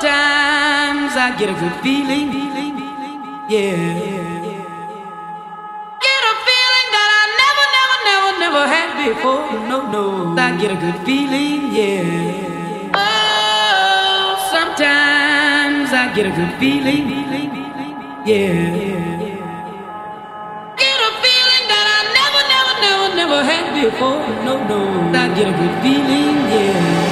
Sometimes I get a good feeling, yeah. Get a feeling that I never, never, never, never had before. No, no, I get a good feeling, yeah. Oh, sometimes I get a good feeling, yeah. Get a feeling that I never, never, never, never had before. No, no, I get a good feeling, yeah.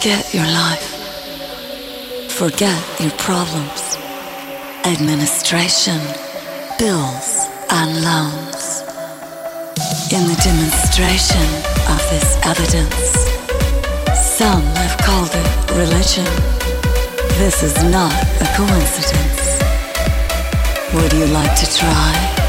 Forget your life. Forget your problems. Administration, bills, and loans. In the demonstration of this evidence, some have called it religion. This is not a coincidence. Would you like to try?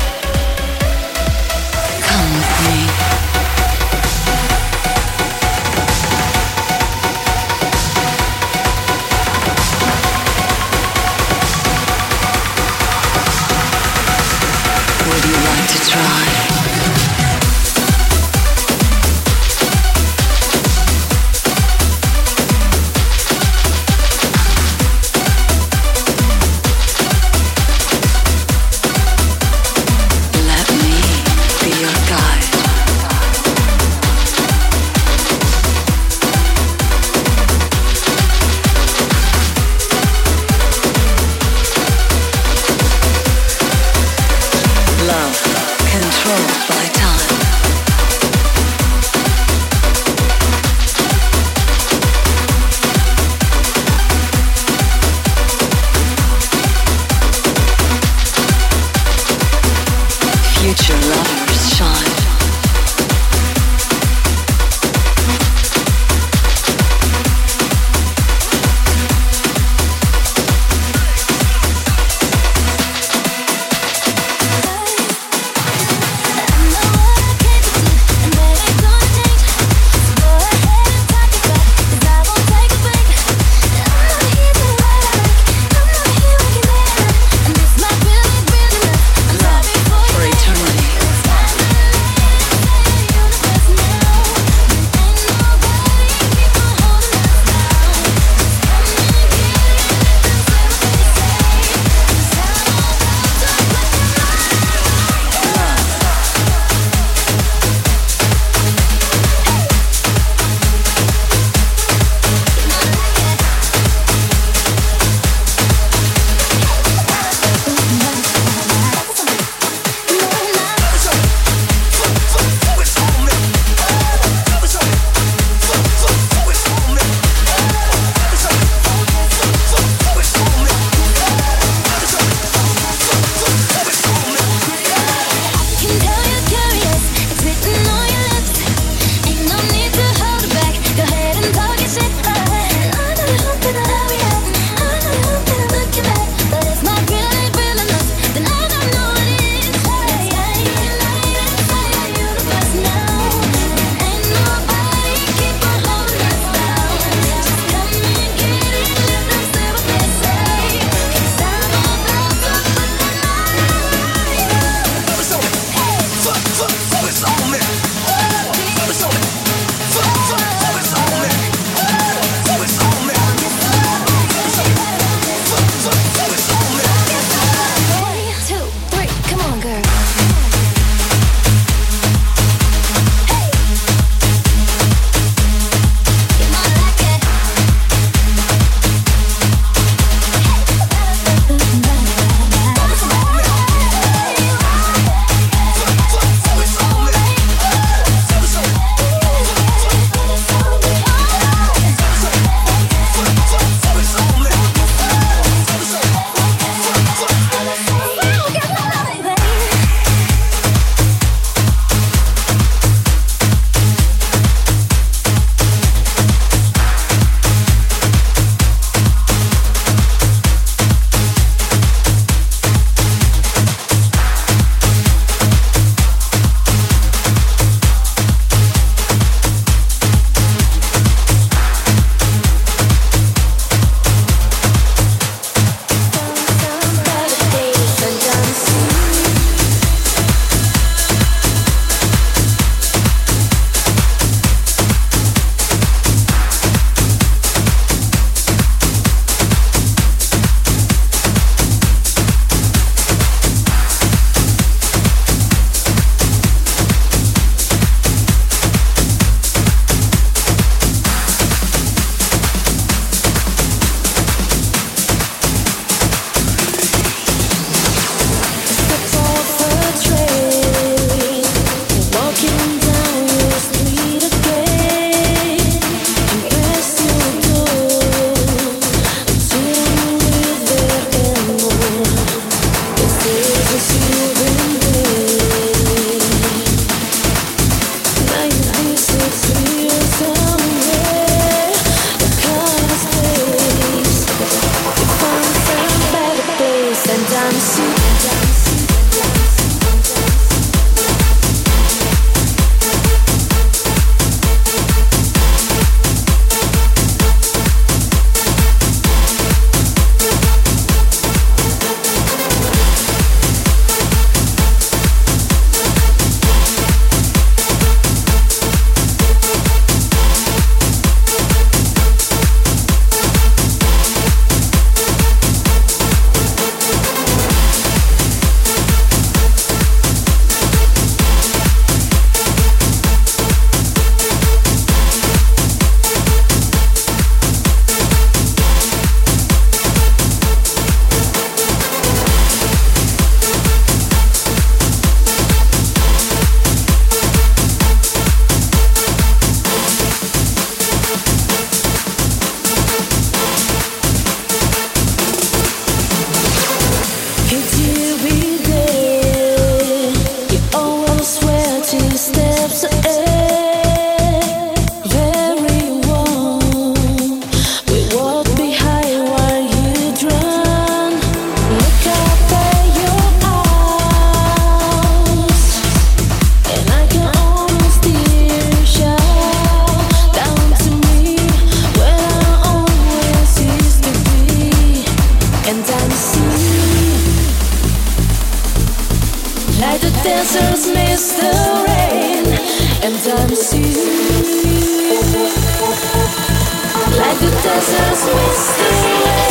the dancers miss the rain, and I'm you. Like the dancers miss the rain.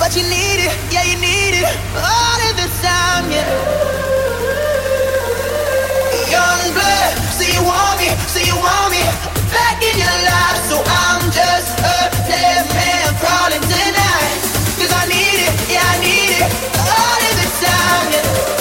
but you need it, yeah, you need it all of the time, yeah. Young blood, so you want me, so you want me back in your life, so I'm just a dead man crawling tonight. Cause I need it, yeah, I need it all of the time, yeah.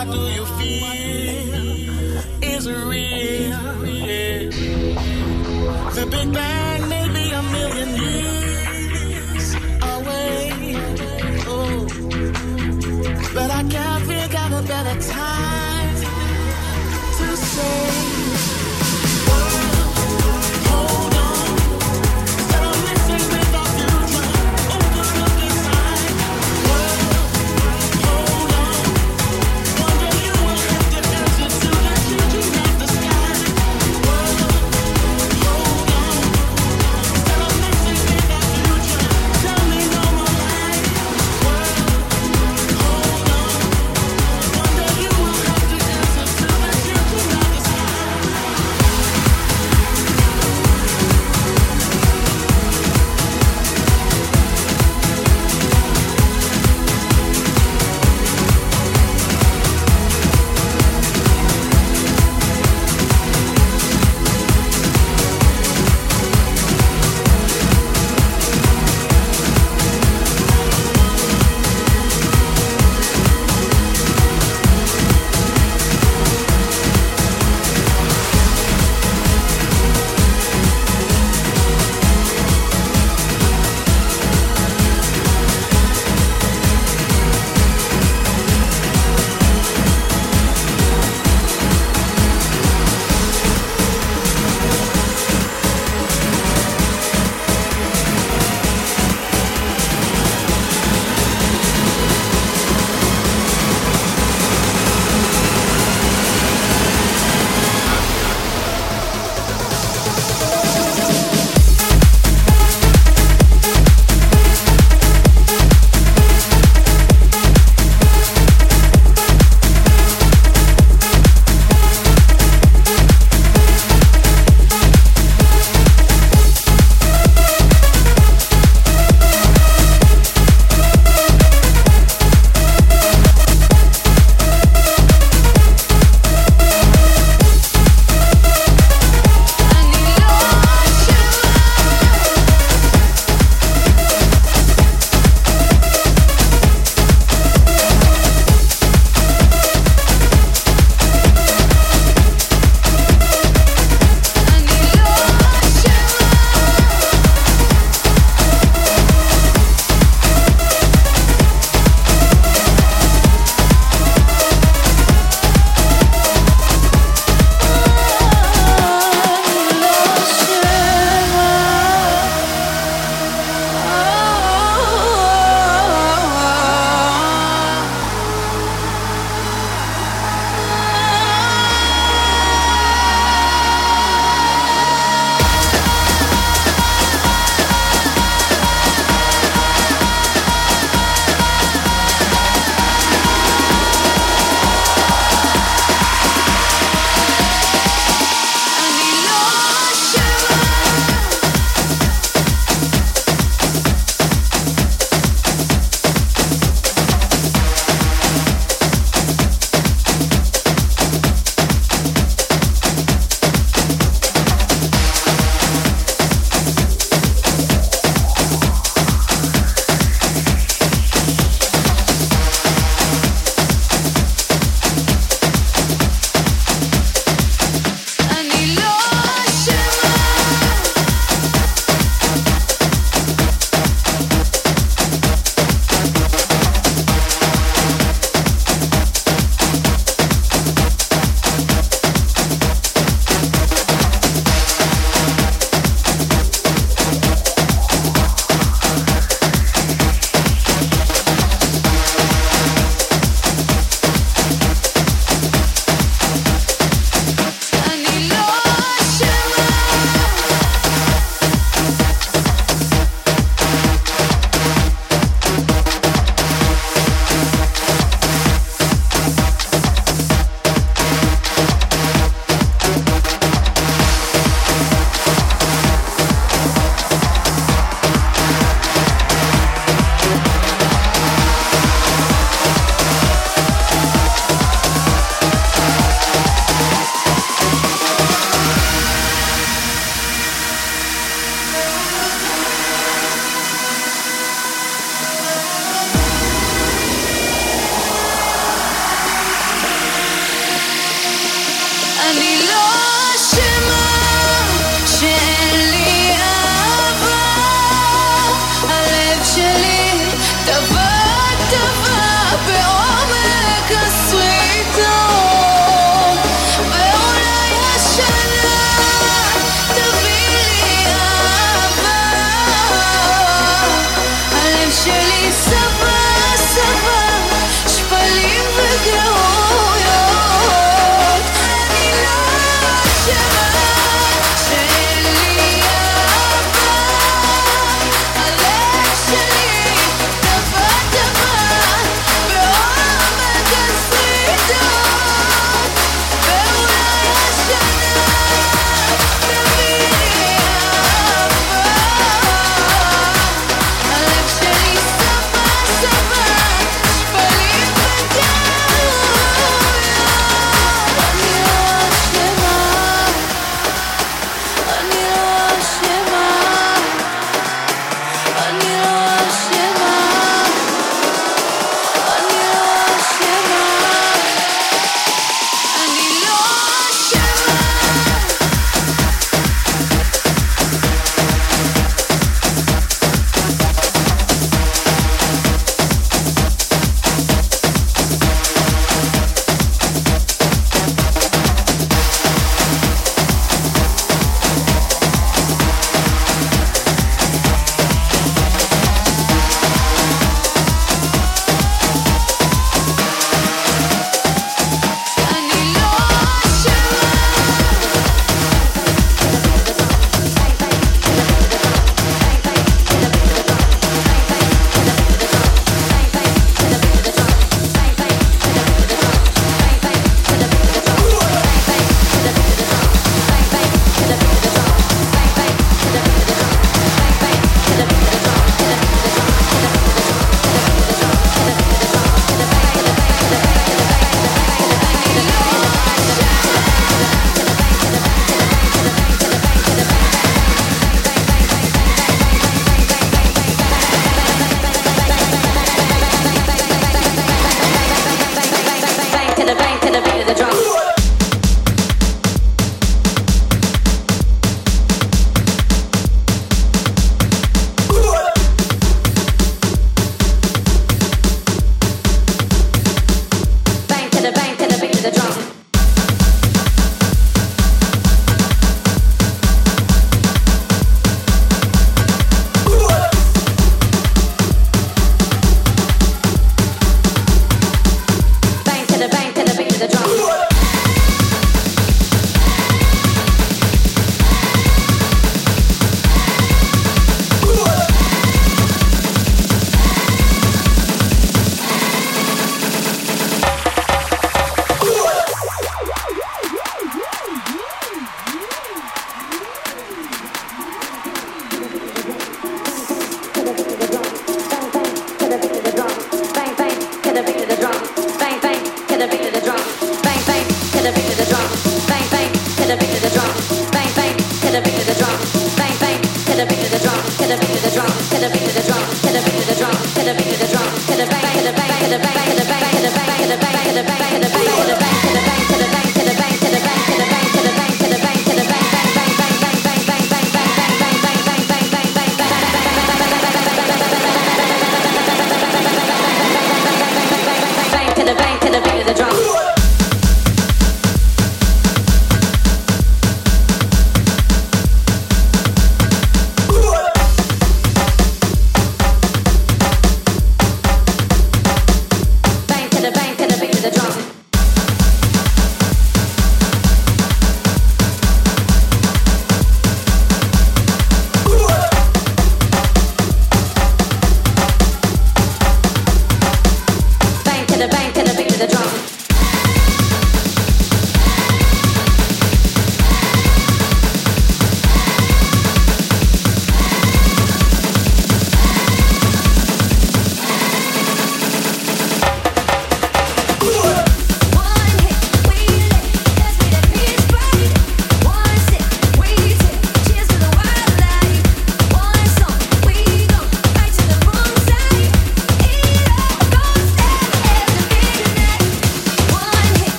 What do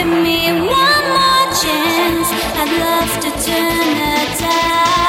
give me one more chance, I'd love to turn the tide.